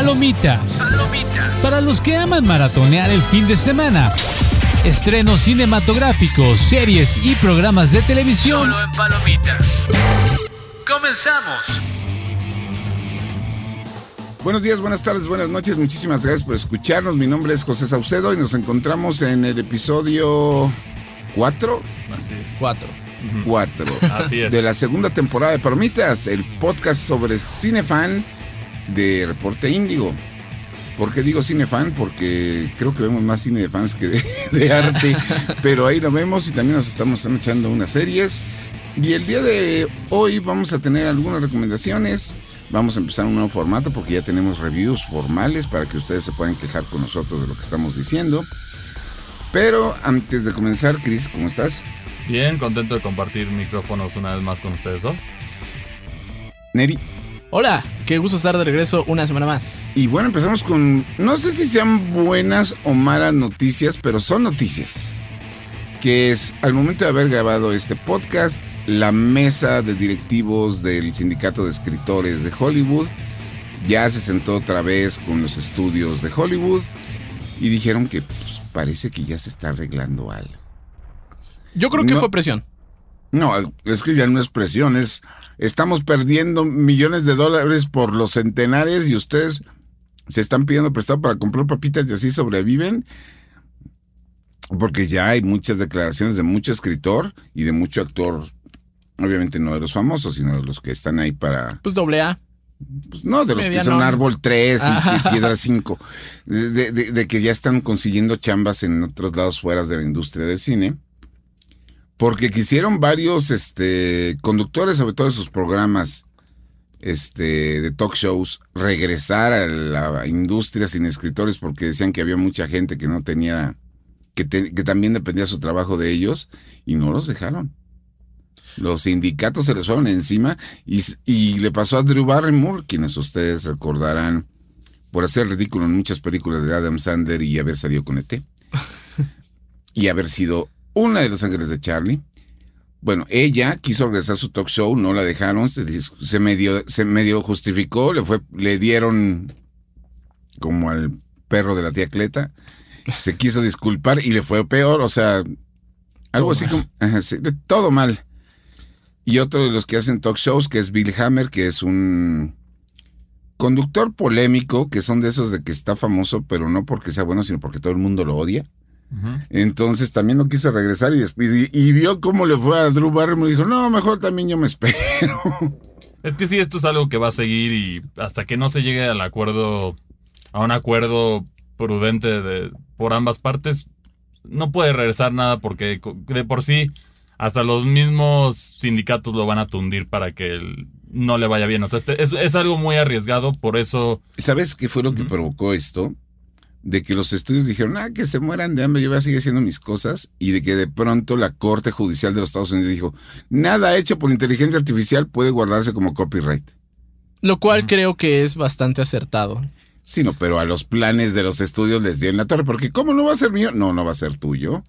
Palomitas. Para los que aman maratonear el fin de semana. Estrenos cinematográficos, series y programas de televisión. Solo en Palomitas. Comenzamos. Buenos días, buenas tardes, buenas noches. Muchísimas gracias por escucharnos. Mi nombre es José Saucedo y nos encontramos en el episodio 4. Así. Cuatro. 4 Así es. de la segunda temporada de Palomitas, el podcast sobre cinefan de Reporte Índigo. ¿Por qué digo cinefan? Porque creo que vemos más cine de fans que de, de arte, pero ahí lo vemos y también nos estamos echando unas series. Y el día de hoy vamos a tener algunas recomendaciones. Vamos a empezar un nuevo formato porque ya tenemos reviews formales para que ustedes se puedan quejar con nosotros de lo que estamos diciendo. Pero antes de comenzar, Chris, ¿cómo estás? Bien, contento de compartir micrófonos una vez más con ustedes dos. Neri. Hola, qué gusto estar de regreso una semana más. Y bueno, empezamos con, no sé si sean buenas o malas noticias, pero son noticias. Que es, al momento de haber grabado este podcast, la mesa de directivos del Sindicato de Escritores de Hollywood ya se sentó otra vez con los estudios de Hollywood y dijeron que pues, parece que ya se está arreglando algo. Yo creo que No. fue presión. No, es que ya no es presión, es estamos perdiendo millones de dólares por los centenares y ustedes se están pidiendo prestado para comprar papitas y así sobreviven. Porque ya hay muchas declaraciones de mucho escritor y de mucho actor, obviamente no de los famosos, sino de los que están ahí para, Pues doble A. pues no, de los que son Árbol 3 y Piedra 5, de, de- de- de que ya están consiguiendo chambas en otros lados fuera de la industria del cine. Porque quisieron varios este, conductores, sobre todo de sus programas este, de talk shows, regresar a la industria sin escritores porque decían que había mucha gente que no tenía, que, te- que también dependía su trabajo de ellos y no los dejaron. Los sindicatos se les fueron encima y le pasó a Drew Barrymore, quienes ustedes recordarán por hacer ridículo en muchas películas de Adam Sandler y haber salido con ET. y haber sido una de los ángeles de Charlie. Bueno, ella quiso regresar a su talk show, no la dejaron, se, medio, se medio justificó, le fue, le dieron como al perro de la tía Cleta, se quiso disculpar y le fue peor, o sea, algo así como, ajá, sí, de- todo mal. Y otro de los que hacen talk shows, que es Bill Hammer, que es un conductor polémico, que son de esos de que está famoso, pero no porque sea bueno, sino porque todo el mundo lo odia. Entonces también no quiso regresar y, desp- y, y vio cómo le fue a Drew Barrymore y dijo, no, mejor también yo me espero. Es que sí, esto es algo que va a seguir y hasta que no se llegue al acuerdo, a un acuerdo prudente de, por ambas partes, no puede regresar nada porque de por sí hasta los mismos sindicatos lo van a tundir para que el- no le vaya bien. O sea, este- es, es algo muy arriesgado, por eso ¿Sabes qué fue lo que Ujú. provocó esto? De que los estudios dijeron, ah, que se mueran de hambre, yo voy a seguir haciendo mis cosas, y de que de pronto la Corte Judicial de los Estados Unidos dijo, nada hecho por inteligencia artificial puede guardarse como copyright. Lo cual creo que es bastante acertado. Sí, no, pero a los planes de los estudios les dio en la torre, porque ¿cómo no va a ser mío? No, no va a ser tuyo.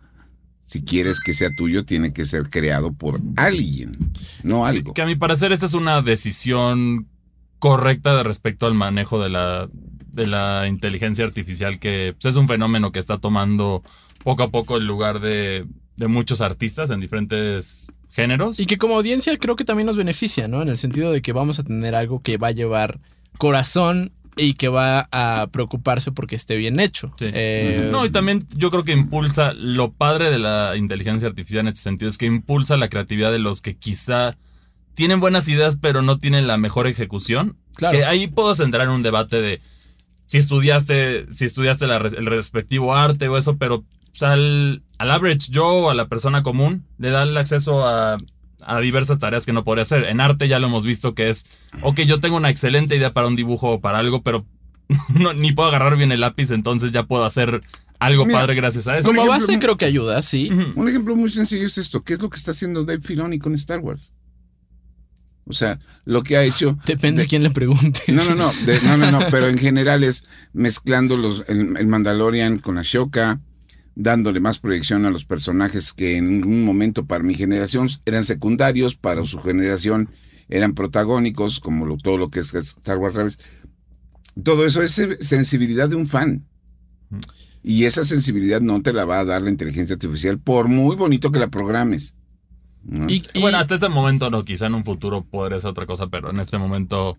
Si quieres que sea tuyo, tiene que ser creado por alguien, no Sí, algo. que a mi parecer esta es una decisión correcta de respecto al manejo de la, de la inteligencia artificial, que pues, es un fenómeno que está tomando poco a poco el lugar de, de muchos artistas en diferentes géneros. Y que como audiencia creo que también nos beneficia, ¿no? En el sentido de que vamos a tener algo que va a llevar corazón y que va a preocuparse porque esté bien hecho. Sí. Eh, No, y también yo creo que impulsa, lo padre de la inteligencia artificial en este sentido es que impulsa la creatividad de los que quizá tienen buenas ideas pero no tienen la mejor ejecución. Claro. Que ahí puedo entrar en un debate de si estudiaste, si estudiaste la el respectivo arte o eso, pero pues, al, al average Joe, a la persona común, le da el acceso a, a diversas tareas que no podría hacer. En arte ya lo hemos visto que es, ok, yo tengo una excelente idea para un dibujo o para algo, pero no, ni puedo agarrar bien el lápiz, entonces ya puedo hacer algo Mira, padre gracias a eso. como ejemplo, base creo que ayuda, sí. Un ejemplo muy sencillo es esto. ¿Qué es lo que está haciendo Dave Filoni con Star Wars? O sea, lo que ha hecho... Depende de quién le pregunte. No, no, no, de- no, no, no, pero en general es mezclando los, el, el Mandalorian con Ashoka, dándole más proyección a los personajes que en un momento para mi generación eran secundarios, para su generación eran protagónicos, como lo- todo lo que es Star Wars Rebels. Todo eso es se- sensibilidad de un fan. Mm. Y esa sensibilidad no te la va a dar la inteligencia artificial, por muy bonito que la programes. ¿No? Y, y- Bueno, hasta este momento no, quizá en un futuro podría ser otra cosa, pero en este momento...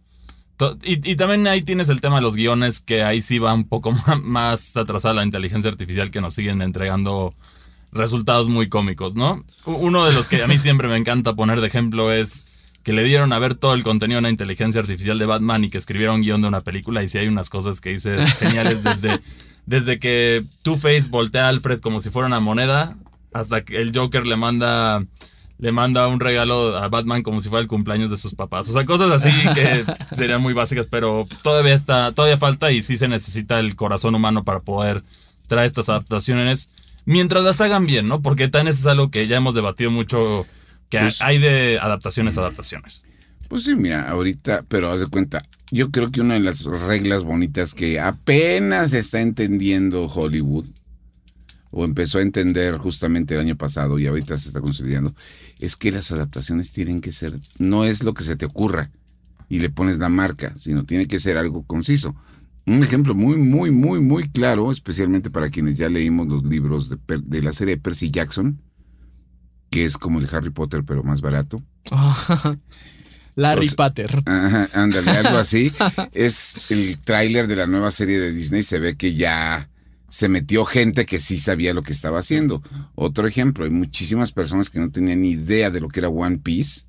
to- Y, y también ahí tienes el tema de los guiones, que ahí sí va un poco más atrasada la inteligencia artificial que nos siguen entregando resultados muy cómicos, ¿no? Uno de los que a mí siempre me encanta poner de ejemplo es que le dieron a ver todo el contenido a una inteligencia artificial de Batman y que escribieron guion de una película y sí hay unas cosas que dices geniales desde, desde que Two-Face voltea a Alfred como si fuera una moneda hasta que el Joker le manda le manda un regalo a Batman como si fuera el cumpleaños de sus papás. O sea, cosas así que serían muy básicas, pero todavía está, todavía falta y sí se necesita el corazón humano para poder traer estas adaptaciones mientras las hagan bien, ¿no? Porque tan eso es algo que ya hemos debatido mucho que Pues- hay de adaptaciones a adaptaciones. Pues sí, mira, ahorita, pero haz de cuenta, yo creo que una de las reglas bonitas que apenas está entendiendo Hollywood, o empezó a entender justamente el año pasado y ahorita se está consolidando, es que las adaptaciones tienen que ser, no es lo que se te ocurra y le pones la marca, sino tiene que ser algo conciso. Un ejemplo muy, muy, muy, muy claro, especialmente para quienes ya leímos los libros de, la serie de Percy Jackson, que es como el Harry Potter, pero más barato. Larry. Ajá, ándale, algo así. es el tráiler de la nueva serie de Disney. Se ve que ya se metió gente que sí sabía lo que estaba haciendo. Otro ejemplo, hay muchísimas personas que no tenían ni idea de lo que era One Piece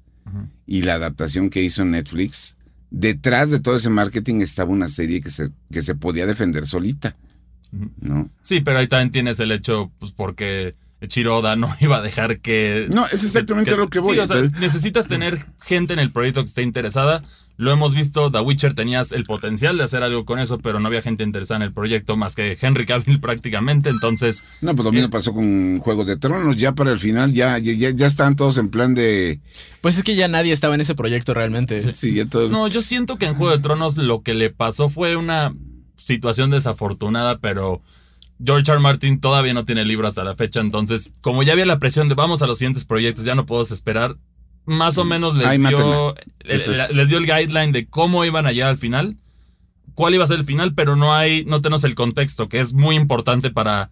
y la adaptación que hizo Netflix. Detrás de todo ese marketing estaba una serie que se, que se podía defender solita. ¿no? Sí, pero ahí también tienes el hecho, pues porque Chiroda no iba a dejar que... No, es exactamente que- lo que voy. Sí, o sea, Entonces- necesitas tener gente en el proyecto que esté interesada. Lo hemos visto, The Witcher tenías el potencial de hacer algo con eso, pero no había gente interesada en el proyecto más que Henry Cavill prácticamente. Entonces, No, pues lo mismo pasó con Juego de Tronos. Ya para el final, ya, ya, ya, ya estaban todos en plan de. Pues es que ya nadie estaba en ese proyecto realmente. Sí, ya todos. no, yo siento que en Juego de Tronos lo que le pasó fue una situación desafortunada, pero George R. R. Martin todavía no tiene libro hasta la fecha. Entonces, como ya había la presión de vamos a los siguientes proyectos, ya no puedo esperar. Más o menos les Ay, dio, les dio el guideline de cómo iban a llegar al final, cuál iba a ser el final, pero no hay, no tenemos el contexto, que es muy importante para,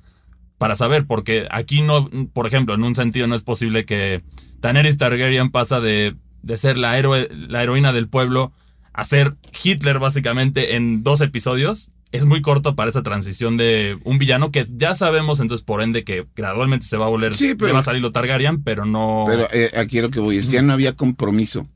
para saber, porque aquí no, por ejemplo, en un sentido no es posible que Daenerys Targaryen pasa de, de ser la, héroe, la heroína del pueblo a ser Hitler básicamente en dos episodios. Es muy corto para esa transición de un villano que ya sabemos, entonces por ende que gradualmente se va a volver, Sí, pero- le va a salir lo Targaryen, pero no... Pero eh, aquí es lo que voy es, ya no había compromiso.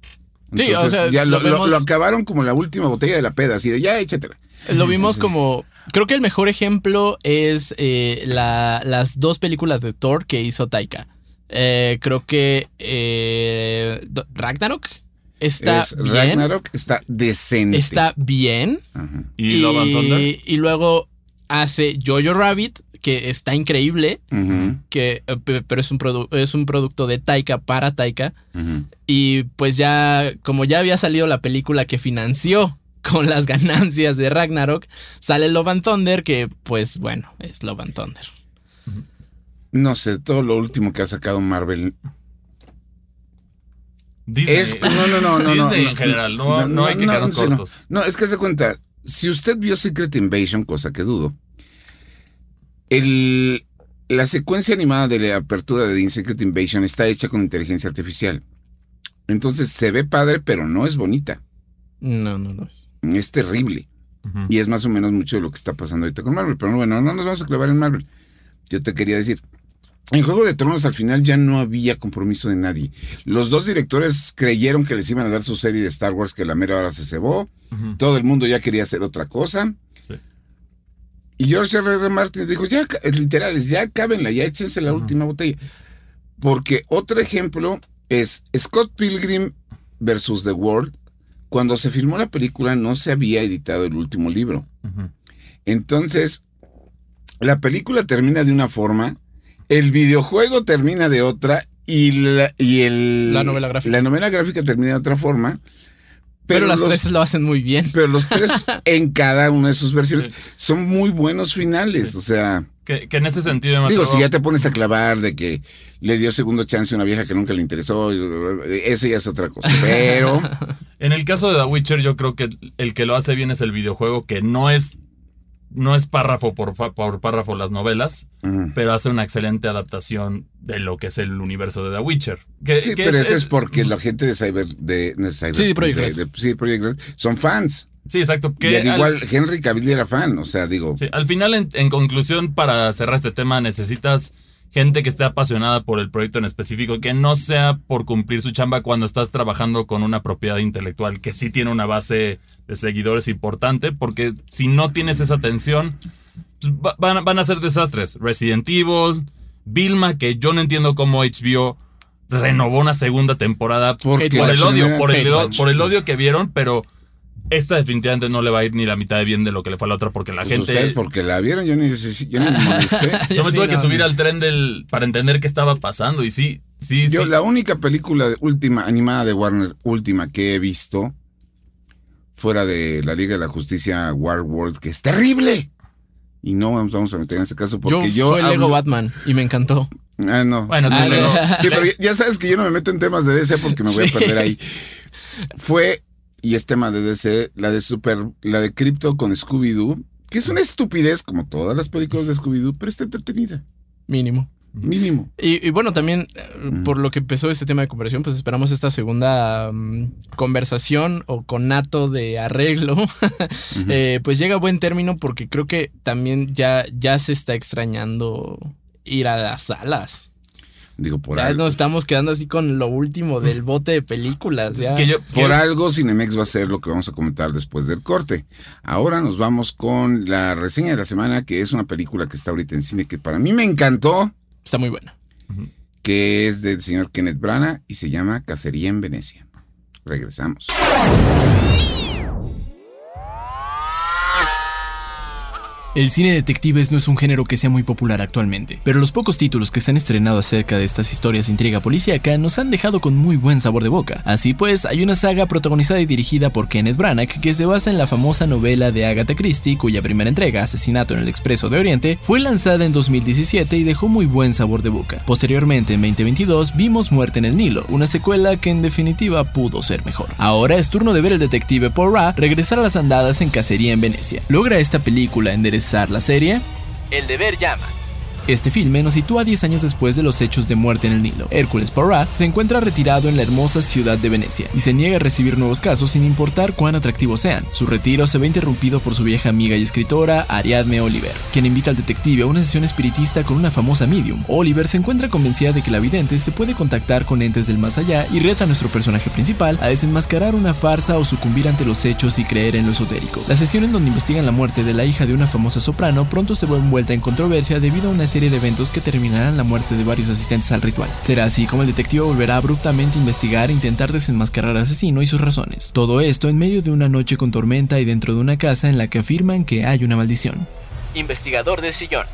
Sí, o sea, ya lo, lo lo- vemos- lo acabaron como la última botella de la peda, así de ya échatela. Lo vimos como. Creo que el mejor ejemplo es eh, la- las dos películas de Thor que hizo Taika. Eh, creo que eh, Ragnarok está Es bien. Ragnarok está decente. Está bien. Ajá. y Love and Thunder. y luego hace Jojo Rabbit, que está increíble. Que, eh, pe- pero es un, es un producto de Taika para Taika. Y pues ya, como ya había salido la película que financió con las ganancias de Ragnarok, sale Love and Thunder, que pues bueno, es Love and Thunder. No sé, todo lo último que ha sacado Marvel. Disney, Es no, no, no, no. Disney no, en general, no, no, hay que quedarnos cortos. No, es que se cuenta, si usted vio Secret Invasion, cosa que dudo, el, la secuencia animada de la apertura de Secret Invasion está hecha con inteligencia artificial. Entonces se ve padre, pero no es bonita. No, no, no. es- Es terrible. Y es más o menos mucho de lo que está pasando ahorita con Marvel. Pero bueno, no nos vamos a clavar en Marvel. Yo te quería decir. En Juego de Tronos al final ya no había compromiso de nadie. Los dos directores creyeron que les iban a dar su serie de Star Wars que la mera hora se cebó. Todo el mundo ya quería hacer otra cosa. Sí. Y George R. R. Martin dijo, ya, ca- es literal, es, ya cábenla, ya échense la última botella. Porque otro ejemplo es Scott Pilgrim versus The World. Cuando se filmó la película no se había editado el último libro. Entonces, la película termina de una forma, el videojuego termina de otra y la, y el, La novela gráfica. la novela gráfica termina de otra forma. Pero, las los- tres lo hacen muy bien. pero los tres en cada una de sus versiones Sí. son muy buenos finales. Sí. O sea, Que, que en ese sentido me Digo, atrevo- si ya te pones a clavar de que le dio segundo chance a una vieja que nunca le interesó, eso ya es otra cosa. Pero En el caso de The Witcher, yo creo que el que lo hace bien es el videojuego, que no es, no es párrafo por, fa- por párrafo las novelas, mm, pero hace una excelente adaptación de lo que es el universo de The Witcher. Que, sí, que pero es- eso es, es- porque la gente de Cyber de, de Cyber- Sí, de Project de- Red. de- sí, de Project Red, son fans. Sí, exacto. Que y al al- igual Henry Cavill era fan, o sea, digo, sí, al final, en, en conclusión, para cerrar este tema, necesitas gente que esté apasionada por el proyecto en específico, que no sea por cumplir su chamba cuando estás trabajando con una propiedad intelectual que sí tiene una base de seguidores importante, porque si no tienes esa atención, pues, va- van, a- van a ser desastres. Resident Evil, Vilma, que yo no entiendo cómo HBO renovó una segunda temporada por el odio, por el, por el odio que vieron, pero esta definitivamente no le va a ir ni la mitad de bien de lo que le fue a la otra, porque la pues gente... ustedes porque la vieron, yo ni, yo ni me molesté. Yo me Sí, tuve que no, subir no. al tren del para entender qué estaba pasando y sí, sí, Yo sí. la única película de- última animada de Warner última que he visto fuera de la Liga de la Justicia War World que es terrible. Y no nos vamos a meter en ese caso porque yo, yo, fue Lego Batman y me encantó. Ah, no. Bueno, es que Ah, luego- Sí, pero ya sabes que yo no me meto en temas de DC porque me voy Sí. a perder ahí. Fue, y es tema de DC, la de Super, la de Crypto con Scooby-Doo, que es una estupidez como todas las películas de Scooby-Doo, pero está entretenida, Mínimo. mínimo. Y, y bueno, también eh, Mm. por lo que empezó este tema de conversión, pues esperamos esta segunda mm, conversación o conato de arreglo. Eh, pues llega a buen término porque creo que también ya, ya se está extrañando ir a las salas. Digo, por, ya algo, nos estamos quedando así con lo último del bote de películas. Ya. que yo- por que- algo Cinemex va a ser lo que vamos a comentar después del corte. Ahora nos vamos con la reseña de la semana, que es una película que está ahorita en cine, que para mí me encantó, Está muy buena. que es del señor Kenneth Branagh y se llama Cacería en Venecia. Regresamos. El cine de detectives no es un género que sea muy popular actualmente, pero los pocos títulos que se han estrenado acerca de estas historias de intriga policíaca nos han dejado con muy buen sabor de boca. Así pues, hay una saga protagonizada y dirigida por Kenneth Branagh que se basa en la famosa novela de Agatha Christie, cuya primera entrega, Asesinato en el Expreso de Oriente, fue lanzada en 2017 y dejó muy buen sabor de boca. Posteriormente, en 2022, vimos Muerte en el Nilo, una secuela que en definitiva pudo ser mejor. Ahora es turno de ver el detective Poirot regresar a las andadas en Cacería en Venecia. ¿Logra esta película enderezar la serie? El deber llama. Este filme nos sitúa 10 años después de los hechos de muerte en el Nilo. Hércules Poirot se encuentra retirado en la hermosa ciudad de Venecia y se niega a recibir nuevos casos sin importar cuán atractivos sean. Su retiro se ve interrumpido por su vieja amiga y escritora Ariadne Oliver, quien invita al detective a una sesión espiritista con una famosa medium. Oliver se encuentra convencida de que la vidente se puede contactar con entes del más allá y reta a nuestro personaje principal a desenmascarar una farsa o sucumbir ante los hechos y creer en lo esotérico. La sesión en donde investigan la muerte de la hija de una famosa soprano pronto se ve envuelta en controversia debido a una serie de eventos que terminarán la muerte de varios asistentes al ritual. Será así como el detective volverá abruptamente a investigar e intentar desenmascarar al asesino y sus razones. Todo esto en medio de una noche con tormenta y dentro de una casa en la que afirman que hay una maldición. Investigador de sillón.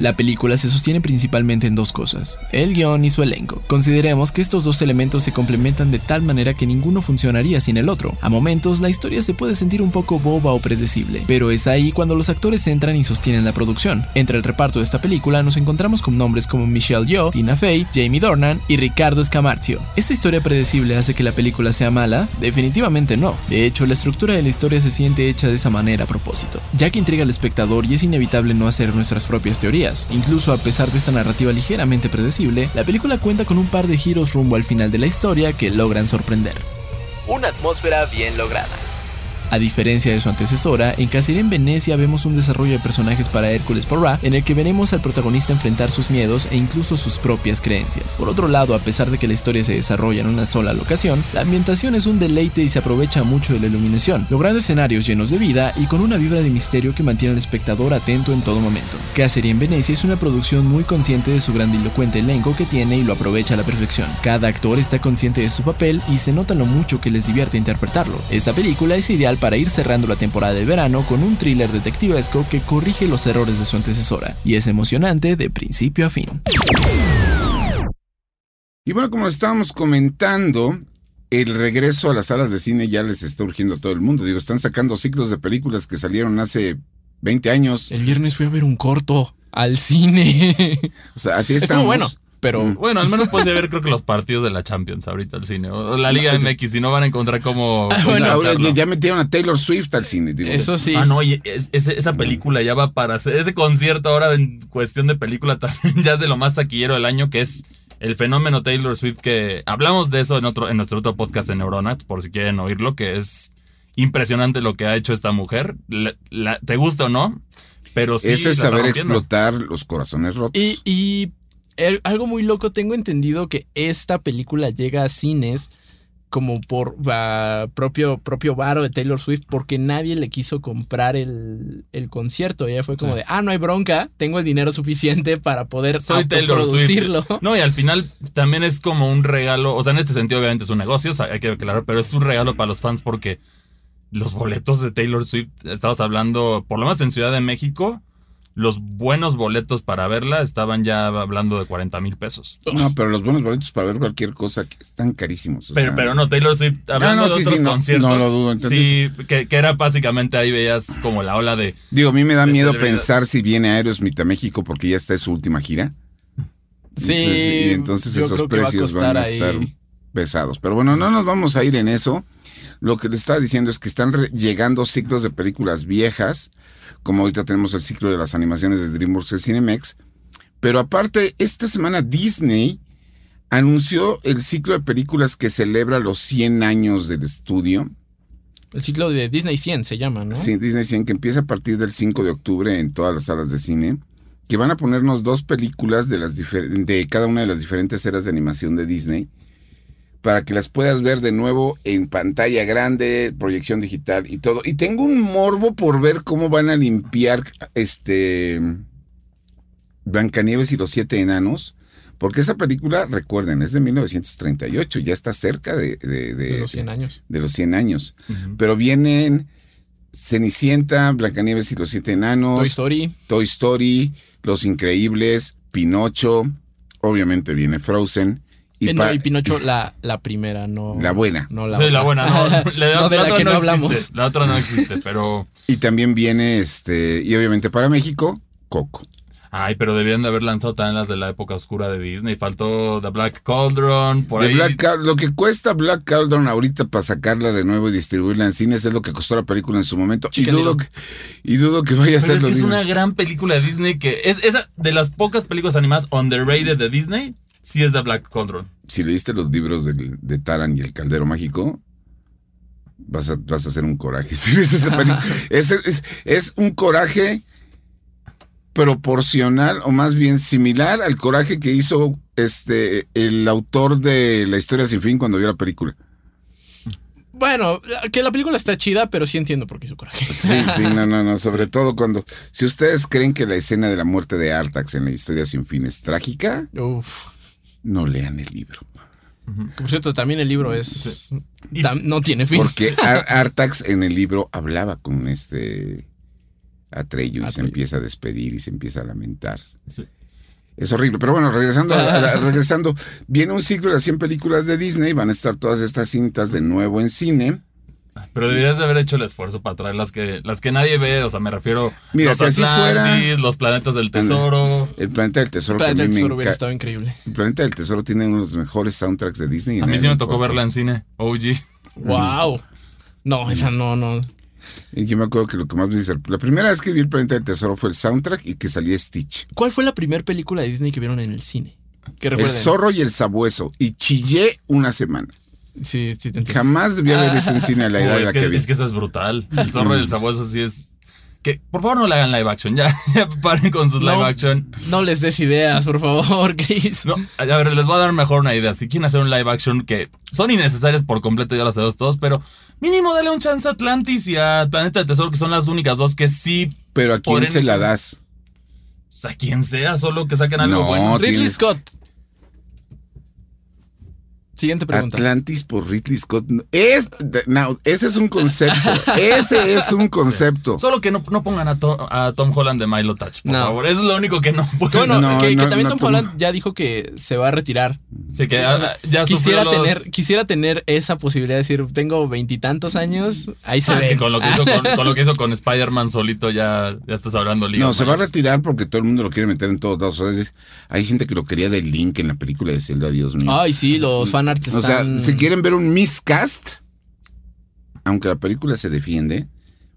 La película se sostiene principalmente en dos cosas, el guion y su elenco. Consideremos que estos dos elementos se complementan de tal manera que ninguno funcionaría sin el otro. A momentos la historia se puede sentir un poco boba o predecible, pero es ahí cuando los actores entran y sostienen la producción. Entre el reparto de esta película nos encontramos con nombres como Michelle Yeoh, Tina Fey, Jamie Dornan y Ricardo Escamarcio. ¿Esta historia predecible hace que la película sea mala? Definitivamente no. De hecho, la estructura de la historia se siente hecha de esa manera a propósito, ya que intriga al espectador y es inevitable no hacer nuestras propias teorías. Incluso a pesar de esta narrativa ligeramente predecible, la película cuenta con un par de giros rumbo al final de la historia que logran sorprender. Una atmósfera bien lograda. A diferencia de su antecesora, en Cacería en Venecia vemos un desarrollo de personajes para Hércules Poirot en el que veremos al protagonista enfrentar sus miedos e incluso sus propias creencias. Por otro lado, a pesar de que la historia se desarrolla en una sola locación, la ambientación es un deleite y se aprovecha mucho de la iluminación, logrando escenarios llenos de vida y con una vibra de misterio que mantiene al espectador atento en todo momento. Cacería en Venecia es una producción muy consciente de su grandilocuente elenco que tiene y lo aprovecha a la perfección. Cada actor está consciente de su papel y se nota lo mucho que les divierte interpretarlo. Esta película es ideal para ir cerrando la temporada de verano con un thriller detectivesco que corrige los errores de su antecesora y es emocionante de principio a fin. Y bueno, como estábamos comentando, el regreso a las salas de cine ya les está urgiendo a todo el mundo. Digo, están sacando ciclos de películas que salieron hace 20 años. El viernes fui a ver un corto al cine. O sea, así Estuvo estamos. bueno, pero Mm. Bueno, al menos puedes ver creo que los partidos de la Champions ahorita al cine. O la Liga MX, si no van a encontrar cómo, Ah, bueno, ya, ya metieron a Taylor Swift al cine. digo. eso sí. Ah, no, y es- es- esa película ya va para. Ese concierto ahora en cuestión de película también ya es de lo más taquillero del año, que es el fenómeno Taylor Swift, que hablamos de eso en, otro, en nuestro otro podcast en Neuronat, por si quieren oírlo, que es impresionante lo que ha hecho esta mujer. La- la- ¿Te gusta o no? Pero sí. Eso es saber explotar los corazones rotos. Y, y el- algo muy loco, tengo entendido que esta película llega a cines como por propio, propio varo de Taylor Swift porque nadie le quiso comprar el, el concierto. Ella fue como Sí. de, ah, no hay bronca, tengo el dinero suficiente para poder Soy Taylor Swift. producirlo. No, y al final también es como un regalo, o sea, en este sentido obviamente es un negocio, o sea, hay que aclarar, pero es un regalo para los fans porque los boletos de Taylor Swift, estabas hablando, por lo menos en Ciudad de México, los buenos boletos para verla estaban ya hablando de 40 mil pesos. No, pero los buenos boletos para ver cualquier cosa están carísimos. o Pero, sea, pero no, Taylor Swift, hablando Ah, no, de sí, otros sí, no, conciertos, no lo dudo, sí, que, que era básicamente ahí veías como la ola de... Digo, a mí me da miedo pensar si viene Aerosmith a México porque ya está en su última gira. Sí, Entonces, y entonces esos precios van a ahí. estar pesados. Pero bueno, no nos vamos a ir en eso. Lo que le estaba diciendo es que están llegando ciclos de películas viejas, como ahorita tenemos el ciclo de las animaciones de DreamWorks y Cinemex. Pero aparte, esta semana Disney anunció el ciclo de películas que celebra los 100 años del estudio. El ciclo de Disney 100 se llama, ¿no? Sí, Disney 100, que empieza a partir del 5 de octubre en todas las salas de cine, que van a ponernos dos películas de, las de cada una de las diferentes eras de animación de Disney, para que las puedas ver de nuevo en pantalla grande, proyección digital y todo. Y tengo un morbo por ver cómo van a limpiar este Blancanieves y los siete enanos. Porque esa película, recuerden, es de 1938, ya está cerca de, de- de- De los 100 años. de los 100 años. Pero vienen Cenicienta, Blancanieves y los siete enanos, Toy Story. Toy Story, Los Increíbles, Pinocho, obviamente viene Frozen y, no, y Pinocho, la, la primera, no. La buena. No la sí, la otra. buena, no. La, No, de la otra que no existe, hablamos. La otra no existe, pero... y también viene este y obviamente para México Coco. Ay, pero debían de haber lanzado también las de la época oscura de Disney. Faltó The Black Cauldron, por ahí. Black Cal- lo que cuesta Black Cauldron ahorita para sacarla de nuevo y distribuirla en cines es lo que costó la película en su momento. Y dudo, que, y dudo que vaya a ser es lo que es una gran película de Disney que es esa de las pocas películas animadas underrated de Disney. Sí es The Black Cauldron. Si leíste los libros del- de Taran y el Caldero Mágico, vas a, vas a hacer un coraje. Si ves esa película, es, es- es un coraje proporcional o más bien similar al coraje que hizo este el autor de La historia sin fin cuando vio la película. Bueno, que la película está chida, pero sí entiendo por qué hizo coraje. Sí, sí, no, no, no. Sobre todo cuando. Si ustedes creen que la escena de la muerte de Artax en la historia sin fin es trágica, Uf. No lean el libro. Por cierto, también el libro es. No tiene fin. Porque Ar- Artax en el libro hablaba con este Atreyu y se empieza a despedir y se empieza a lamentar. Sí. Es horrible. Pero bueno, regresando, a- a la- regresando, viene un ciclo de las 100 películas de Disney, van a estar todas estas cintas de nuevo en cine. Pero deberías de haber hecho el esfuerzo para traer las que, las que nadie ve. O sea, me refiero Mira, los si así fuera- Atlantis, los planetas del tesoro. El Planeta del Tesoro, a Planeta del Tesoro hubiera estado increíble. El Planeta del Tesoro tiene uno de los mejores soundtracks de Disney. A mí sí me tocó verla en cine. OG. ¡Wow! No, esa no, no. Y yo me acuerdo que lo que más me dice, la primera vez que vi el Planeta del Tesoro fue el soundtrack y que salía Stitch. ¿Cuál fue la primera película de Disney que vieron en el cine? El zorro y el sabueso. Y chillé una semana. Sí, sí, te entiendo. Jamás debí haber visto un cine a la edad Uy, en es, la que, que vi. es que eso es brutal. El zorro y el sabueso sí es. Que por favor no le hagan live action. Ya, ya paren con sus No. live action. No les des ideas, por favor, Chris. No, a ver, les voy a dar mejor una idea. Si quieren hacer un live action que son innecesarias por completo, ya lo sabemos todos, pero mínimo dale un chance a Atlantis y a Planeta del Tesoro, que son las únicas dos que sí, Pero a quién se en- la das. o sea, quien sea, solo que saquen algo No, bueno. Ridley tienes- Scott. Siguiente pregunta. Atlantis por Ridley Scott. Es, no, ese es un concepto. ese es un concepto. Solo que no, no pongan a, To- a Tom Holland de Milo Touch, por No. favor. Eso es lo único que no pueden. Bueno, No, que, también no, Tom. Holland ya dijo que se va a retirar. Sí, que ah, ya quisiera los- tener, quisiera tener esa posibilidad de decir, tengo veintitantos años, ahí se Ah, es ve. que con lo que hizo con, con lo que hizo con Spider-Man solito ya, ya estás hablando lío. No, se va a retirar porque todo el mundo lo quiere meter en todos lados. O sea, es- hay gente que lo quería de Link en la película de Zelda, Dios mío. Ay, sí, los fanarts o sea, si quieren ver un miscast, aunque la película se defiende,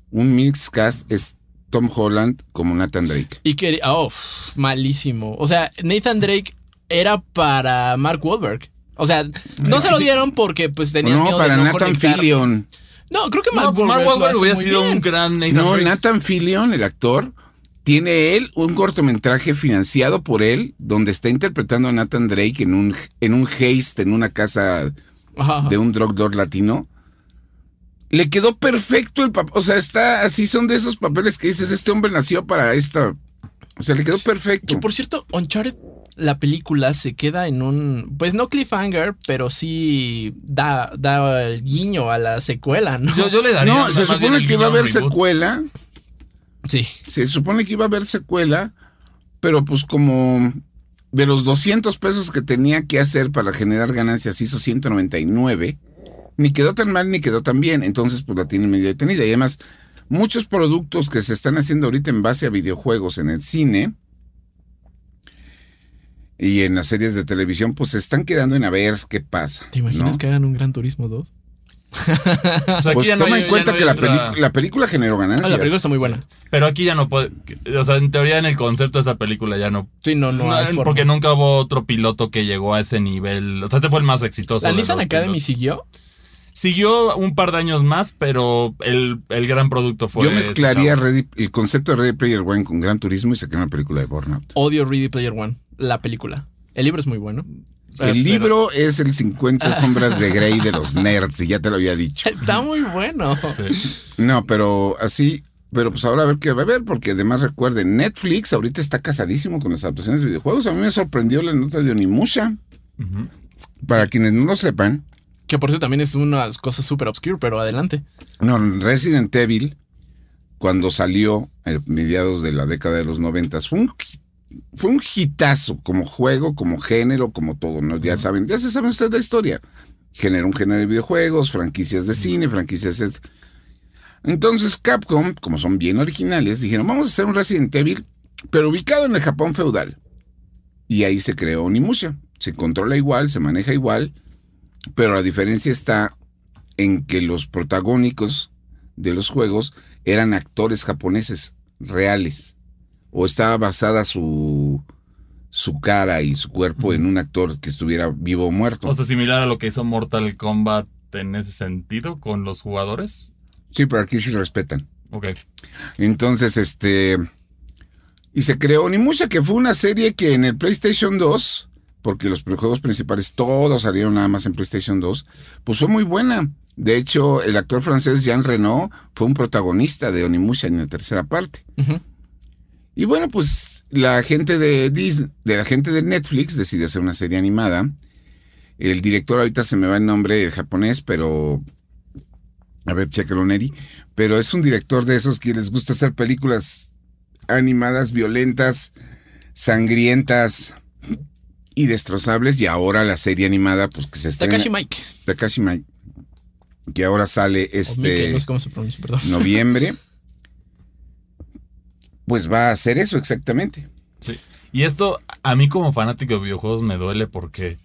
un miscast es Tom Holland como Nathan Drake. Y que, oh, malísimo. O sea, Nathan Drake era para Mark Wahlberg. O sea, no se lo dieron porque pues tenían no, miedo para de no Nathan conectar. Fillion. No, creo que No, Mark Wahlberg, Mark Wahlberg hubiera sido bien. un gran Nathan No, Drake. Nathan Fillion, el actor, tiene él un cortometraje financiado por él, donde está interpretando a Nathan Drake en un, en un haste, en una casa Ajá, ajá. de un drug lord latino. Le quedó perfecto el papel. O sea, está así, son de esos papeles que dices, este hombre nació para esta. O sea, le quedó perfecto. Que por cierto, Uncharted, la película se queda en un, pues no cliffhanger, pero sí da, da el guiño a la secuela, ¿no? Yo, yo le daría. No, se supone que va a haber reboot. secuela. Sí. Se supone que iba a haber secuela, pero pues como de los 200 pesos que tenía que hacer para generar ganancias hizo 199, ni quedó tan mal ni quedó tan bien, entonces pues la tiene medio detenida. Y además, muchos productos que se están haciendo ahorita en base a videojuegos en el cine y en las series de televisión, pues se están quedando en a ver qué pasa. ¿Te imaginas ¿no? que hagan un Gran Turismo 2? O sea, aquí Pues ya no toma hay- en cuenta ya no que la, película generó ganancias. Ah, la película está muy buena. Pero aquí ya no puede. O sea, en teoría, en el concepto de esa película ya no. Sí, no, no, no, hay forma. porque nunca hubo otro piloto que llegó a ese nivel. O sea, este fue el más exitoso. ¿La Nissan Academy pilotos. siguió? Siguió un par de años más, pero el, el gran producto fue. Yo mezclaría. Ready- el concepto de Ready Player One con Gran Turismo y saqué una película de Burnout. Odio Ready Player One, la película. El libro es muy bueno. Eh, El pero- libro es el 50 sombras de Grey de los nerds, y ya te lo había dicho. Está muy bueno. Sí. No, pero así, pero pues ahora a ver qué va a haber, porque además recuerden, Netflix ahorita está casadísimo con las adaptaciones de videojuegos. A mí me sorprendió la nota de Onimusha. Para quienes no lo sepan, Que por eso también es una cosa súper obscure, pero adelante. no, Resident Evil, cuando salió a mediados de la década de los 90, fue un, fue un hitazo como juego, como género, como todo, ¿no? Ya saben, ya se sabe ustedes la historia. Generó un género de videojuegos, franquicias de cine, franquicias de... Entonces Capcom, como son bien originales, dijeron, vamos a hacer un Resident Evil, pero ubicado en el Japón feudal. Y ahí se creó Onimusha. Se controla igual, se maneja igual, pero la diferencia está en que los protagónicos de los juegos eran actores japoneses reales. O estaba basada su, su cara y su cuerpo en un actor que estuviera vivo o muerto. O sea, similar a lo que hizo Mortal Kombat en ese sentido con los jugadores. sí, pero aquí sí respetan. Ok. Entonces, este. Y se creó Onimusha, que fue una serie que en el PlayStation 2, porque los juegos principales todos salieron nada más en PlayStation 2, pues fue muy buena. De hecho, el actor francés Jean Reno fue un protagonista de Onimusha en la tercera parte. Ujú. Y bueno, pues la gente de Disney, de la gente de Netflix decidió hacer una serie animada. El director ahorita se me va el nombre japonés, pero a ver, chécalo, Neri. Pero es un director de esos que les gusta hacer películas animadas, violentas, sangrientas y destrozables. Y ahora la serie animada, pues que se está Takashi Mike. Takashi Mike, que ahora sale Mike, este no sé cómo se pronuncia, perdón. noviembre. Pues va a hacer eso exactamente. Sí. Y esto, a mí como fanático de videojuegos, me duele porque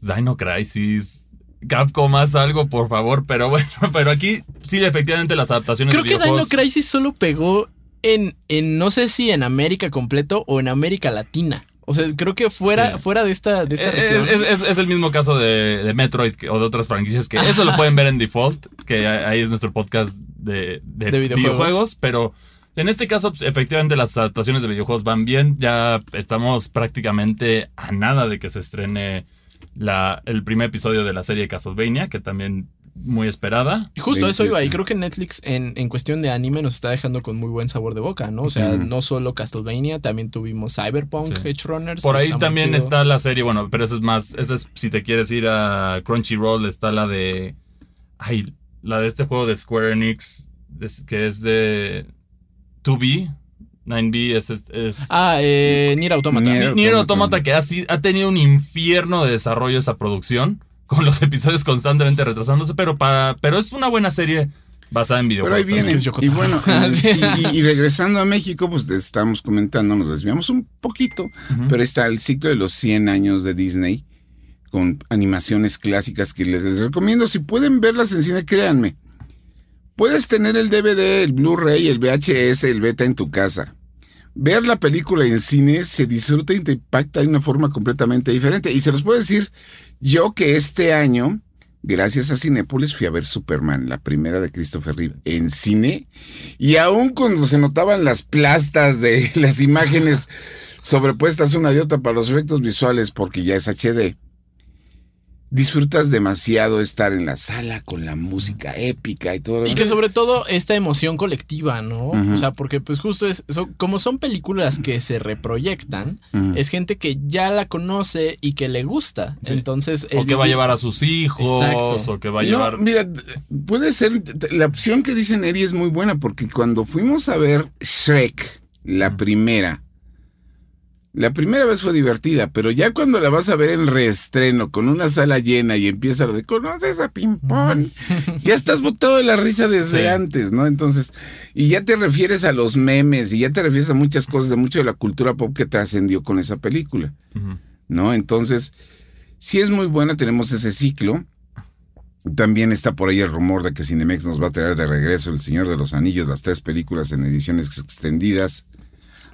Dino Crisis, Capcom, haz algo, por favor. Pero bueno, pero aquí sí, efectivamente, las adaptaciones Creo de que Dino videojuegos. Crisis solo pegó en, en no sé si en América completo o en América Latina. O sea, creo que fuera, Sí. fuera de esta, de esta Es, región. es- es- es el mismo caso de, de Metroid que- o de otras franquicias que eso lo pueden ver en default, que ahí es nuestro podcast de, de De videojuegos. videojuegos. pero en este caso pues, efectivamente las adaptaciones de videojuegos van bien, ya estamos prácticamente a nada de que se estrene la, el primer episodio de la serie Castlevania, que también muy esperada. Y justo eso iba, y 28. creo que Netflix en, en cuestión de anime nos está dejando con muy buen sabor de boca, ¿no? O sea, no solo Castlevania, también tuvimos Cyberpunk, Sí. Edge Runners. Por ahí está también está la serie, bueno, pero esa es más, esa es si te quieres ir a Crunchyroll, está la de, ay, la de este juego de Square Enix, que es de 2B, 9B, es, es, es- Ah, eh, Nier Automata. Nier- Nier Automata. Automata que ha, ha tenido un infierno de desarrollo esa producción, con los episodios constantemente retrasándose, pero para, pero es una buena serie basada en Pero ahí videojuegos. viene. Y bueno, y, y- y regresando a México, pues te estamos comentando, nos desviamos un poquito, pero está el ciclo de los 100 años de Disney con animaciones clásicas que les, les recomiendo. Si pueden verlas en cine, créanme. Puedes tener el DVD, el Blu-ray, el VHS, el beta en tu casa. Ver la película en cine se disfruta y te impacta de una forma completamente diferente. Y se los puedo decir yo que este año, gracias a Cinépolis, fui a ver Superman, la primera de Christopher Reeve, en cine. Y aún cuando se notaban las plastas de las imágenes sobrepuestas una de otra para los efectos visuales, porque ya es HD, disfrutas demasiado estar en la sala con la música épica y todo. lo Y que sobre todo esta emoción colectiva, ¿no? O sea, porque pues justo es, son- como son películas que se reproyectan, es gente que ya la conoce y que le gusta. Sí. Entonces... o que va a llevar a sus hijos, Exacto. o que va a No, llevar... mira, puede ser, la opción que dicen Eri es muy buena, porque cuando fuimos a ver Shrek, la primera, la primera vez fue divertida, pero ya cuando la vas a ver en reestreno, con una sala llena y empieza lo de, ¿conoces a Pimpón? ya estás botado de la risa desde Sí. antes, ¿no? Entonces, y ya te refieres a los memes, y ya te refieres a muchas cosas de mucho de la cultura pop que trascendió con esa película. ¿no? Entonces, si es muy buena, tenemos ese ciclo. También está por ahí el rumor de que Cinemex nos va a traer de regreso El Señor de los Anillos, las tres películas en ediciones extendidas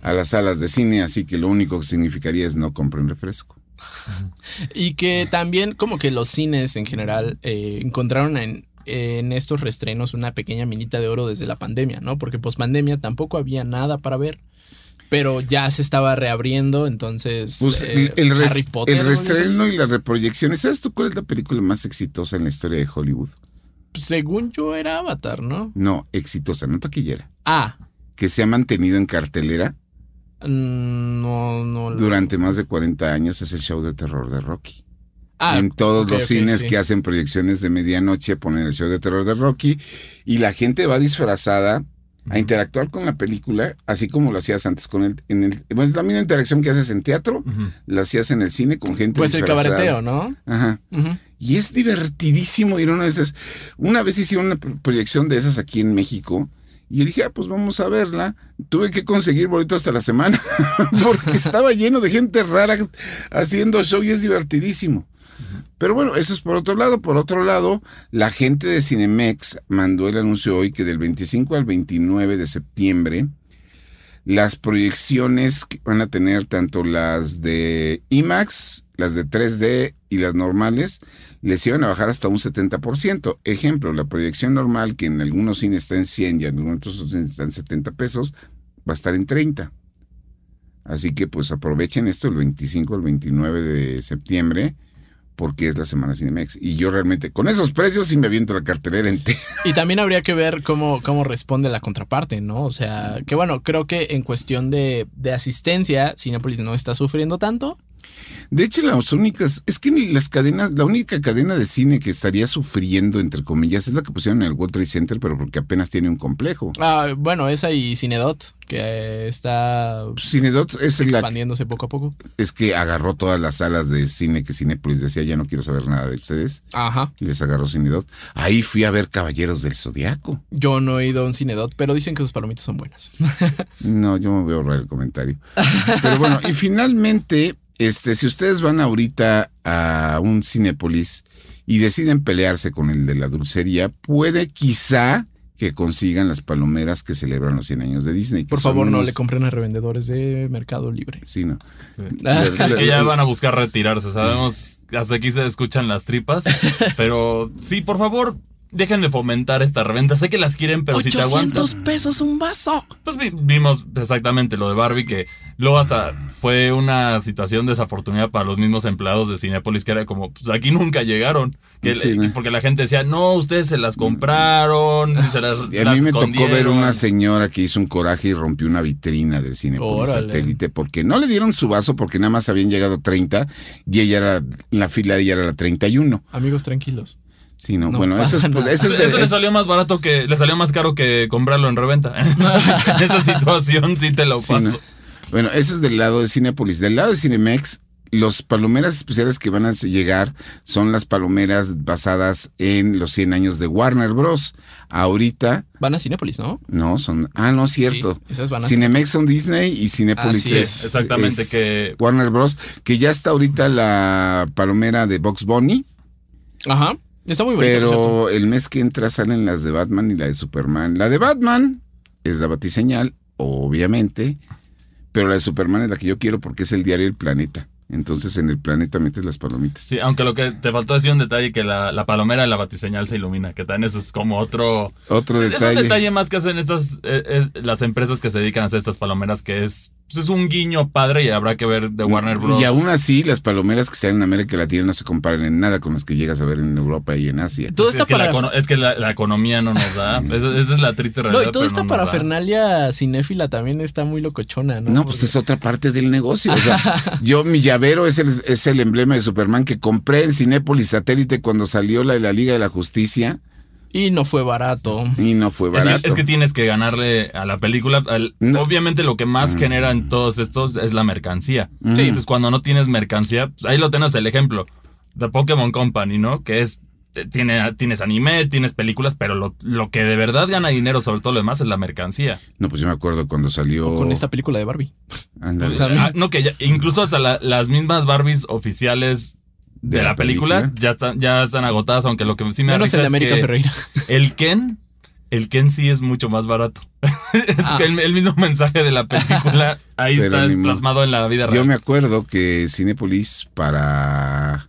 a las salas de cine, así que lo único que significaría es no compren refresco. Y que también como que los cines en general eh, encontraron en, en estos restrenos una pequeña minita de oro desde la pandemia, ¿no? Porque post pandemia tampoco había nada para ver. Pero ya se estaba reabriendo, entonces Pues eh, el, Harry Potter. el reestreno y las reproyecciones. ¿Sabes tú cuál es la película más exitosa en la historia de Hollywood? Según yo era Avatar, ¿no? No, exitosa, no taquillera. Ah, Que se ha mantenido en cartelera no, no. lo- durante más de 40 años es el show de terror de Rocky. Ah, en todos los cines sí. que hacen proyecciones de medianoche ponen el show de terror de Rocky y la gente va disfrazada a interactuar con la película, así como lo hacías antes con el, en el, bueno, es la misma interacción que haces en teatro, la hacías en el cine con gente Pues el cabareteo, ¿no? Ajá. Y es divertidísimo ir una de esas. Una vez hicieron una pro- proyección de esas aquí en México. Y dije, ah, pues vamos a verla. Tuve que conseguir boleto hasta la semana. porque estaba lleno de gente rara haciendo show y es divertidísimo. Pero bueno, eso es por otro lado. Por otro lado, la gente de Cinemex mandó el anuncio hoy que del 25 al 29 de septiembre las proyecciones que van a tener tanto las de IMAX, las de 3D y las normales, les iban a bajar hasta un 70%. Ejemplo, la proyección normal, que en algunos cines está en 100 y en otros cines está en 70 pesos, va a estar en 30. Así que pues aprovechen esto el 25 al 29 de septiembre, porque es la semana Cinemex. Y yo realmente, con esos precios, sí me aviento la cartelera entera. Y también habría que ver cómo, cómo responde la contraparte, ¿no? O sea, que bueno, creo que en cuestión de, de asistencia, Cinepolis no está sufriendo tanto. De hecho, las únicas, es que las cadenas, la única cadena de cine que estaría sufriendo, entre comillas, es la que pusieron en el World Trade Center, pero porque apenas tiene un complejo. Ah, bueno, esa y Cinedot, que está Cinedot es, la, expandiéndose poco a poco. es que agarró todas las salas de cine que Cinepolis decía, ya no quiero saber nada de ustedes, Ajá. y les agarró Cinedot. Ahí fui a ver Caballeros del Zodiaco. Yo no he ido a un Cinedot, pero dicen que sus palomitas son buenas. No, yo me voy a ahorrar el comentario. Pero bueno, y finalmente, este, si ustedes van ahorita a un Cinépolis y deciden pelearse con el de la dulcería, puede quizá que consigan las palomeras que celebran los 100 años de Disney. Por favor, no le compren a revendedores de Mercado Libre. Sí, no. Sí. Le- le- que ya van a buscar retirarse. Sabemos, hasta aquí se escuchan las tripas. Pero sí, por favor, dejen de fomentar esta reventa. Sé que las quieren, pero si te aguantas. pesos un vaso. Pues vi- vimos exactamente lo de Barbie, que luego hasta fue una situación desafortunada para los mismos empleados de Cinépolis, que era como, pues aquí nunca llegaron. Que- Sí, ¿no? Porque la gente decía, no, ustedes se las compraron, y se las, Y a las mí me tocó ver escondieron". una señora que hizo un coraje y rompió una vitrina del cine Órale. satélite porque no le dieron su vaso porque nada más habían llegado 30 y ella era la fila ella era la 31. Amigos, tranquilos. Sí, no, No bueno, eso es, pues, eso es de- le salió más barato que, le salió más caro que comprarlo en reventa. en esa situación sí te lo Sí, paso. ¿no? Bueno, eso es del lado de Cinepolis. Del lado de Cinemex, los palomeras especiales que van a llegar son las palomeras basadas en los 100 años de Warner Bros. Ahorita, Van a Cinépolis, ¿no? no, son... Ah, no, cierto. Esas van a Cinemex son Disney y Cinepolis Así es, es, exactamente, es que- Warner Bros. Que ya está ahorita la palomera de Box Bunny, Ajá. Está muy bonito. pero el mes que entra salen las de Batman y la de Superman. La de Batman es la batiseñal, obviamente, pero la de Superman es la que yo quiero porque es el diario El Planeta. Entonces en el planeta metes las palomitas. Sí, aunque lo que te faltó decir un detalle que la, la palomera de la batiseñal se ilumina, que también eso es como otro... Otro Es un detalle. detalle más que hacen estas eh, eh, las empresas que se dedican a hacer estas palomeras, que es, pues es un guiño padre y habrá que ver de Warner Bros. Y aún así, las palomeras que salen en América Latina no se comparan en nada con las que llegas a ver en Europa y en Asia. Todo Sí, está es que, la, para. econo- es que la, la economía no nos da. Esa, esa es la triste No, realidad. y toda esta no parafernalia cinéfila también está muy locochona, ¿no? No, pues es otra parte del negocio. O sea, yo, mi llavero es el, es el emblema de Superman que compré en Cinépolis Satélite cuando salió la de la Liga de la Justicia Y no fue barato. y no fue Es barato. que, es que tienes que ganarle a la película. al- No. Obviamente lo que más Mm. genera en todos estos es la mercancía. Mm. Sí. Entonces cuando no tienes mercancía, pues, ahí lo tenés el ejemplo. The Pokémon Company, ¿no? Que es, tiene, tienes anime, tienes películas, pero lo, lo que de verdad gana dinero sobre todo lo demás es la mercancía. No, pues yo me acuerdo cuando salió. Con esta película de Barbie. Ándale. Ah, no, que ya- incluso hasta la- las mismas Barbies oficiales de, ¿De la, la película, película? ya están, ya están agotadas, aunque lo que sí me Menos el de es América que Ferreira. El Ken, el Ken sí es mucho más barato. es Ah. que el, el mismo mensaje de la película ahí Pero está plasmado en la vida Yo real. me acuerdo que Cinépolis para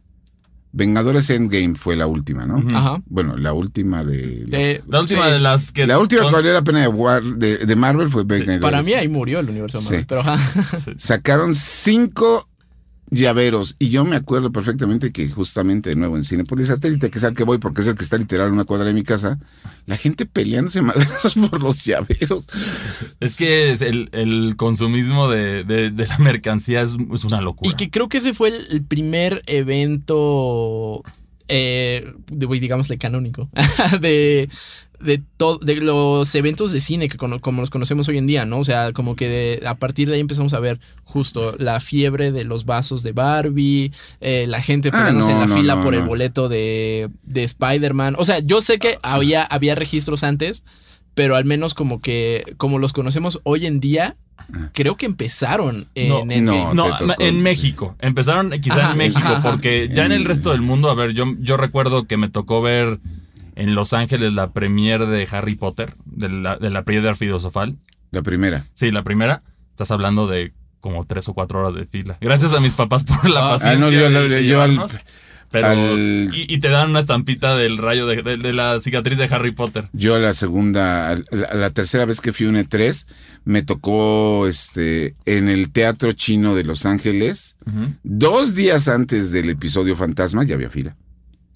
Vengadores Endgame fue la última, ¿no? Ajá. Bueno, la última de. Eh, La última sí, de las que. la última que valió la pena de, War- de, de Marvel fue Vengadores. Para mí ahí murió el universo Marvel. Sí. Pero ajá. Sacaron cinco llaveros y yo me acuerdo perfectamente que justamente de nuevo en Cinepolis Satélite, que es al que voy porque es el que está literal a una cuadra de mi casa, la gente peleándose madrazos por los llaveros. Es que es el, el consumismo de, de- de la mercancía es, es una locura. Y que creo que ese fue el, primer evento, eh, de, digámosle canónico, de, de, de los eventos de cine que como los conocemos hoy en día, ¿no? O sea, como que de- a partir de ahí empezamos a ver justo la fiebre de los vasos de Barbie, eh, la gente Ah, peleándose en no, la no, fila no, por el boleto de, de Spider-Man. O sea, yo sé que había, había registros antes, pero al menos como que, como los conocemos hoy en día, creo que empezaron en No, Endgame. no. No, en México. Empezaron quizá Ajá, en México, ajá, ajá. porque ya en el resto del mundo, a ver, yo, yo recuerdo que me tocó ver en Los Ángeles la premiere de Harry Potter, de la, de la piedra filosofal. La primera. Sí, la primera. Estás hablando de como tres o cuatro horas de fila. Gracias a mis papás por la Ah, paciencia. no, yo- de- de yo al- pero, al- y, y te dan una estampita del rayo de, de- de la cicatriz de Harry Potter. Yo la segunda, la, tercera vez que fui a un E3, me tocó este en el Teatro Chino de Los Ángeles. Dos días antes del episodio Fantasma ya había fila.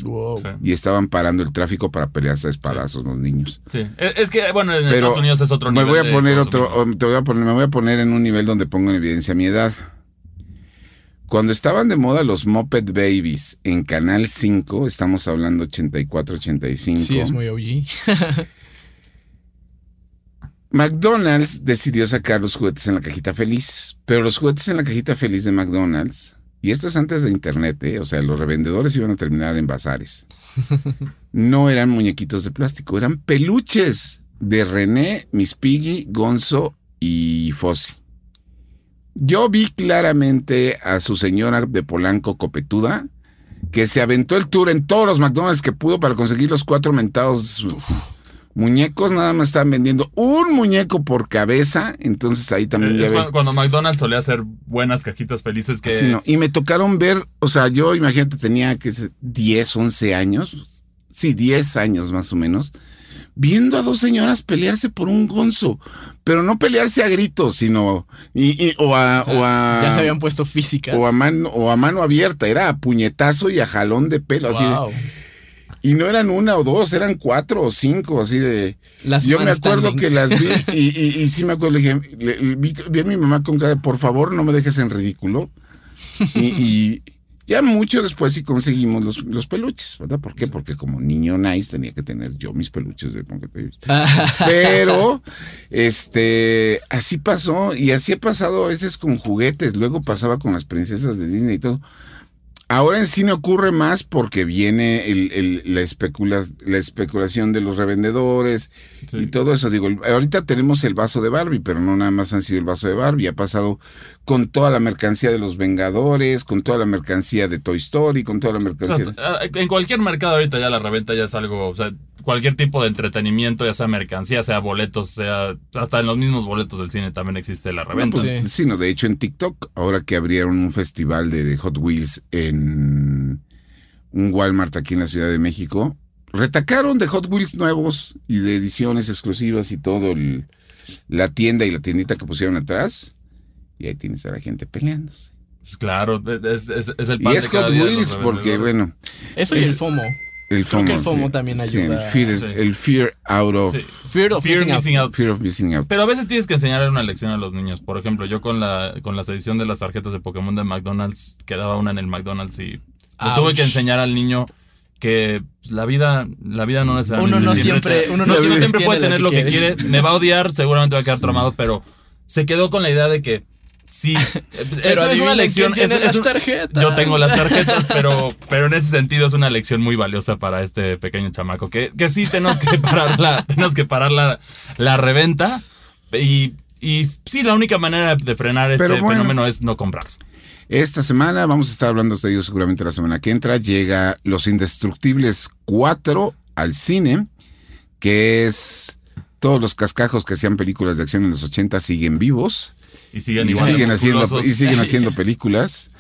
Wow. Sí. Y estaban parando el tráfico para pelearse a espadazos los niños. Sí. Es es que, bueno, en Pero Estados Unidos es otro Me nivel. voy a poner otro, te voy a poner, me voy a poner en un nivel donde pongo en evidencia mi edad. Cuando estaban de moda los Moped Babies en Canal 5, estamos hablando 84, 85. Sí, es muy OG. McDonald's decidió sacar los juguetes en la cajita feliz, pero los juguetes en la cajita feliz de McDonald's, y esto es antes de internet, ¿eh? o sea, los revendedores iban a terminar en bazares. No eran muñequitos de plástico, eran peluches de René, Miss Piggy, Gonzo y Fossi. Yo vi claramente a su señora de Polanco copetuda que se aventó el tour en todos los McDonald's que pudo para conseguir los cuatro mentados muñecos. Nada más estaban vendiendo un muñeco por cabeza. Entonces ahí también ya Es cuando, cuando McDonald's solía hacer buenas cajitas felices que... Sí, no. Y me tocaron ver, o sea, yo imagínate, tenía que ser 10, 11 años. Sí, 10 años más o menos. viendo a dos señoras pelearse por un gonzo, pero no pelearse a gritos, sino y, y- o, a, O sea, o a- ya se habían puesto físicas. o a mano o a mano abierta, era a puñetazo y a jalón de pelo, así de- Wow. Y no eran una o dos, eran cuatro o cinco, así de Las yo me acuerdo que las vi y, y- y sí me acuerdo, le dije, le- le- vi, vi a mi mamá con cara por favor, no me dejes en ridículo. Y, y ya mucho después sí conseguimos los, los peluches, ¿verdad? ¿Por qué? Porque como niño nice tenía que tener yo mis peluches de. Pero, este, así pasó y así ha pasado a veces con juguetes, luego pasaba con las princesas de Disney y todo. Ahora en cine ocurre más porque viene el- el- la, especula- la especulación de los revendedores Sí. y todo eso. Digo, ahorita tenemos el vaso de Barbie, pero no nada más han sido el vaso de Barbie. Ha pasado con toda la mercancía de los Vengadores, con toda la mercancía de Toy Story, con toda la O mercancía. sea, ah, en cualquier mercado ahorita ya la reventa ya es algo, o sea, cualquier tipo de entretenimiento, ya sea mercancía, sea boletos, sea hasta en los mismos boletos del cine también existe la No, reventa. pues, Sí. sí, no, de hecho en TikTok, ahora que abrieron un festival de, de Hot Wheels en un Walmart aquí en la Ciudad de México, retacaron de Hot Wheels nuevos y de ediciones exclusivas y todo el- la tienda y la tiendita que pusieron atrás. Y ahí tienes a la gente peleándose. Pues claro, es, es- es el Y pan es de cada Hot Wheels porque, bueno, Eso y Es- el FOMO. El Creo que el FOMO, FOMO también sí, el ayuda. fear, Sí. el fear out of... Sí. Fear of Fear missing out. missing out. Fear of missing out. Pero a veces tienes que enseñarle una lección a los niños. Por ejemplo, yo con la con las edición de las tarjetas de Pokémon de McDonald's, quedaba una en el McDonald's y le tuve que enseñar al niño que pues, la vida la vida no necesariamente Uno no siempre- uno no siempre puede lo tener que lo que quiere. quiere. Me va a odiar, seguramente va a quedar tramado, pero se quedó con la idea de que sí, Pero eso es una lección. quién es- tiene es las un- tarjetas. yo tengo las tarjetas, pero, pero en ese sentido es una lección muy valiosa para este pequeño chamaco. Que, que sí tenemos que parar la, tenemos que parar la, la reventa. Y, y sí, la única manera de frenar este bueno. fenómeno es no comprar. Esta semana, vamos a estar hablando de ellos seguramente la semana que entra, llega Los Indestructibles 4 al cine, que es todos los cascajos que hacían películas de acción en los 80 siguen vivos Y siguen y siguen, haciendo, y siguen haciendo películas.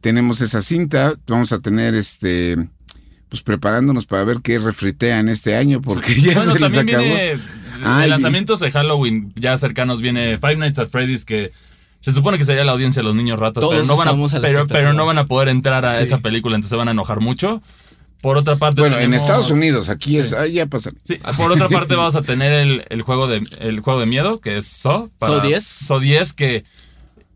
Tenemos esa cinta, vamos a tener este pues preparándonos para ver qué refritean este año porque ya bueno, se les también acabó. viene Ay, de lanzamientos de Halloween ya cercanos. Viene Five Nights at Freddy's que se supone que sería la audiencia de los niños ratas, Todos pero no, van a, pero, no van a poder entrar a Sí. esa película, entonces se van a enojar mucho. Por otra parte, Bueno, en Estados Unidos, aquí es, ahí ya pasa. Sí, por otra parte vamos a tener el, el juego de el juego de miedo, que es So. Saw 10. So 10, que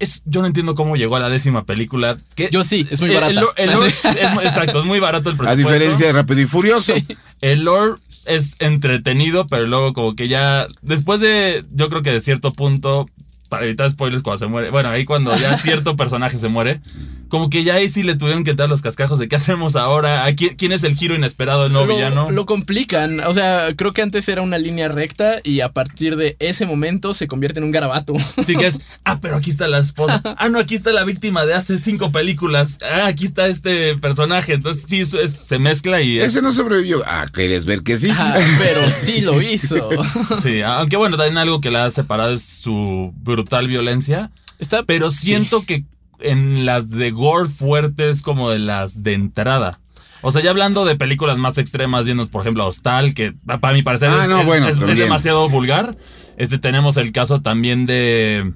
es, yo no entiendo cómo llegó a la décima película. Que Yo sí, es muy el- barata. el lore- el es exacto, es muy barato el A presupuesto. diferencia de Rápido y Furioso. El lore es entretenido, pero luego como que ya, después de, yo creo que de cierto punto, para evitar spoilers cuando se muere, bueno, ahí cuando ya cierto personaje se muere, como que ya ahí sí le tuvieron que dar los cascajos de qué hacemos ahora, ¿A quién, quién es el giro inesperado del nuevo lo, villano. lo complican. O sea, creo que antes era una línea recta y a partir de ese momento se convierte en un garabato. Así que es, ah, pero aquí está la esposa. Ah, no, aquí está la víctima de hace cinco películas. Ah, aquí está este personaje. Entonces sí, eso es- se mezcla y... es- Ese no sobrevivió. Ah, quieres ver que sí. Pero sí lo hizo. sí, aunque bueno, también algo que la ha separado es su brutal violencia. Está, Pero siento que en las de gore fuertes como de las de entrada. O sea, ya hablando de películas más extremas, yendo por ejemplo a Hostal, que pa- para mi parecer Ah, es, no, es- bueno, es- es también. demasiado vulgar. Este tenemos el caso también de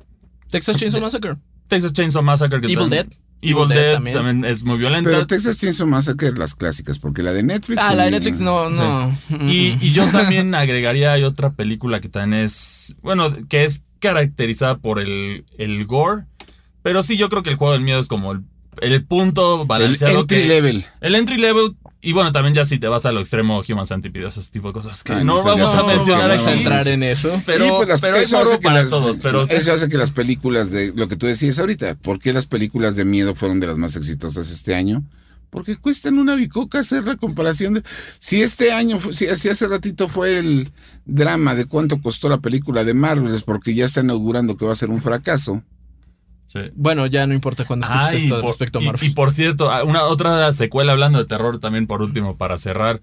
Texas Chainsaw Massacre. Texas Chainsaw Massacre. que Evil también- Dead. Evil, Evil Dead Dead, también. también. es muy violenta. Pero Texas Chainsaw Massacre, las clásicas, porque la de Netflix. Ah, la de Netflix no, no. Y, y yo también agregaría hay otra película que también es, bueno, que es caracterizada por el, el gore. Pero sí, yo creo que el juego del miedo es como el, el punto El balanceado. entry que- level. El entry level. Y bueno, también ya si te vas a lo extremo, Human Centipede, ese tipo de cosas que Ah, no vamos a No, mencionar vamos a aquí. entrar en eso. Pero, Y, pues, las- pero es eso hace que para las- todos. Pero Eso hace que las películas de lo que tú decías ahorita, ¿por qué las películas de miedo fueron de las más exitosas este año? Porque cuestan una bicoca hacer la comparación de. Si este año, si, si hace ratito fue el drama de cuánto costó la película de Marvel, es porque ya está inaugurando que va a ser un fracaso. Sí. Bueno, ya no importa cuando escuches Ah, y esto por- respecto a Marvel. Y, por cierto, ah, una otra secuela hablando de terror también por último para cerrar.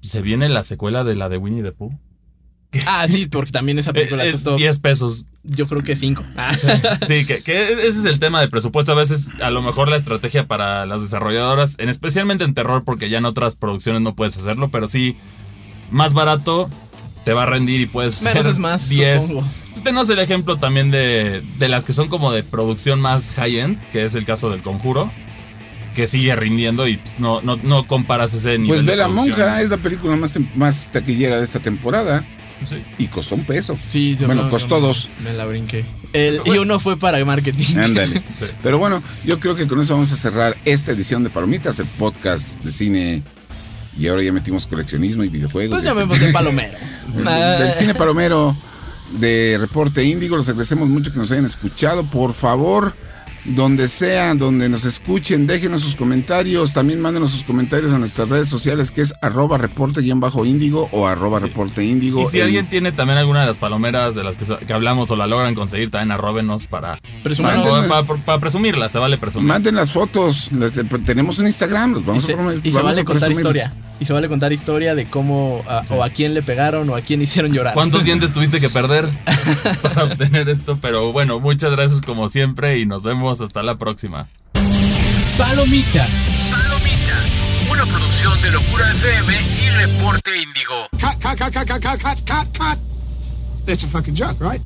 Se viene la secuela de la de Winnie the Pooh. Ah, sí, porque también esa Eh, película es costó, 10 pesos. yo creo que 5. Sí, que, que ese es el tema de presupuesto. A veces, a lo mejor la estrategia para las desarrolladoras, en especialmente en terror, porque ya en otras producciones no puedes hacerlo, pero sí, más barato te va a rendir y puedes Menos hacer es más, 10. supongo. Este no es el ejemplo también de, de las que son como de producción más high-end, que es el caso del Conjuro, que sigue rindiendo y pues, no, no, no comparas ese nivel Pues de ve la producción. monja, es la película más, más taquillera de esta temporada Sí. y costó un peso. Sí, yo Bueno, no- costó yo dos. Me la brinqué. El, y uno fue para marketing. Ándale. Sí. Pero bueno, yo creo que con eso vamos a cerrar esta edición de Palomitas, el podcast de cine. Y ahora ya metimos coleccionismo y videojuegos. Pues de- llamémosle palomero. del, del cine palomero de Reporte Índigo. Les agradecemos mucho que nos hayan escuchado. Por favor, donde sea, donde nos escuchen, déjenos sus comentarios. También mándenos sus comentarios a nuestras redes sociales, que es arroba reporte-índigo o arroba reporte índigo. Y si en- alguien tiene también alguna de las palomeras de las que, que hablamos o la logran conseguir, también arróbenos para, para, para- para presumirla, se vale presumir. Manden las fotos. las de- tenemos un Instagram, los Y vamos se, a y se vamos vale a contar historia y se vale contar historia de cómo a, o a quién le pegaron o a quién hicieron llorar. ¿Cuántos dientes tuviste que perder para obtener esto? Pero bueno, muchas gracias como siempre y nos vemos hasta la próxima. Palomitas. Palomitas, una producción de Locura FM y Reporte Índigo. Cut, cut, cut, cut, cut, cut, cut, cut. That's a fucking joke, right?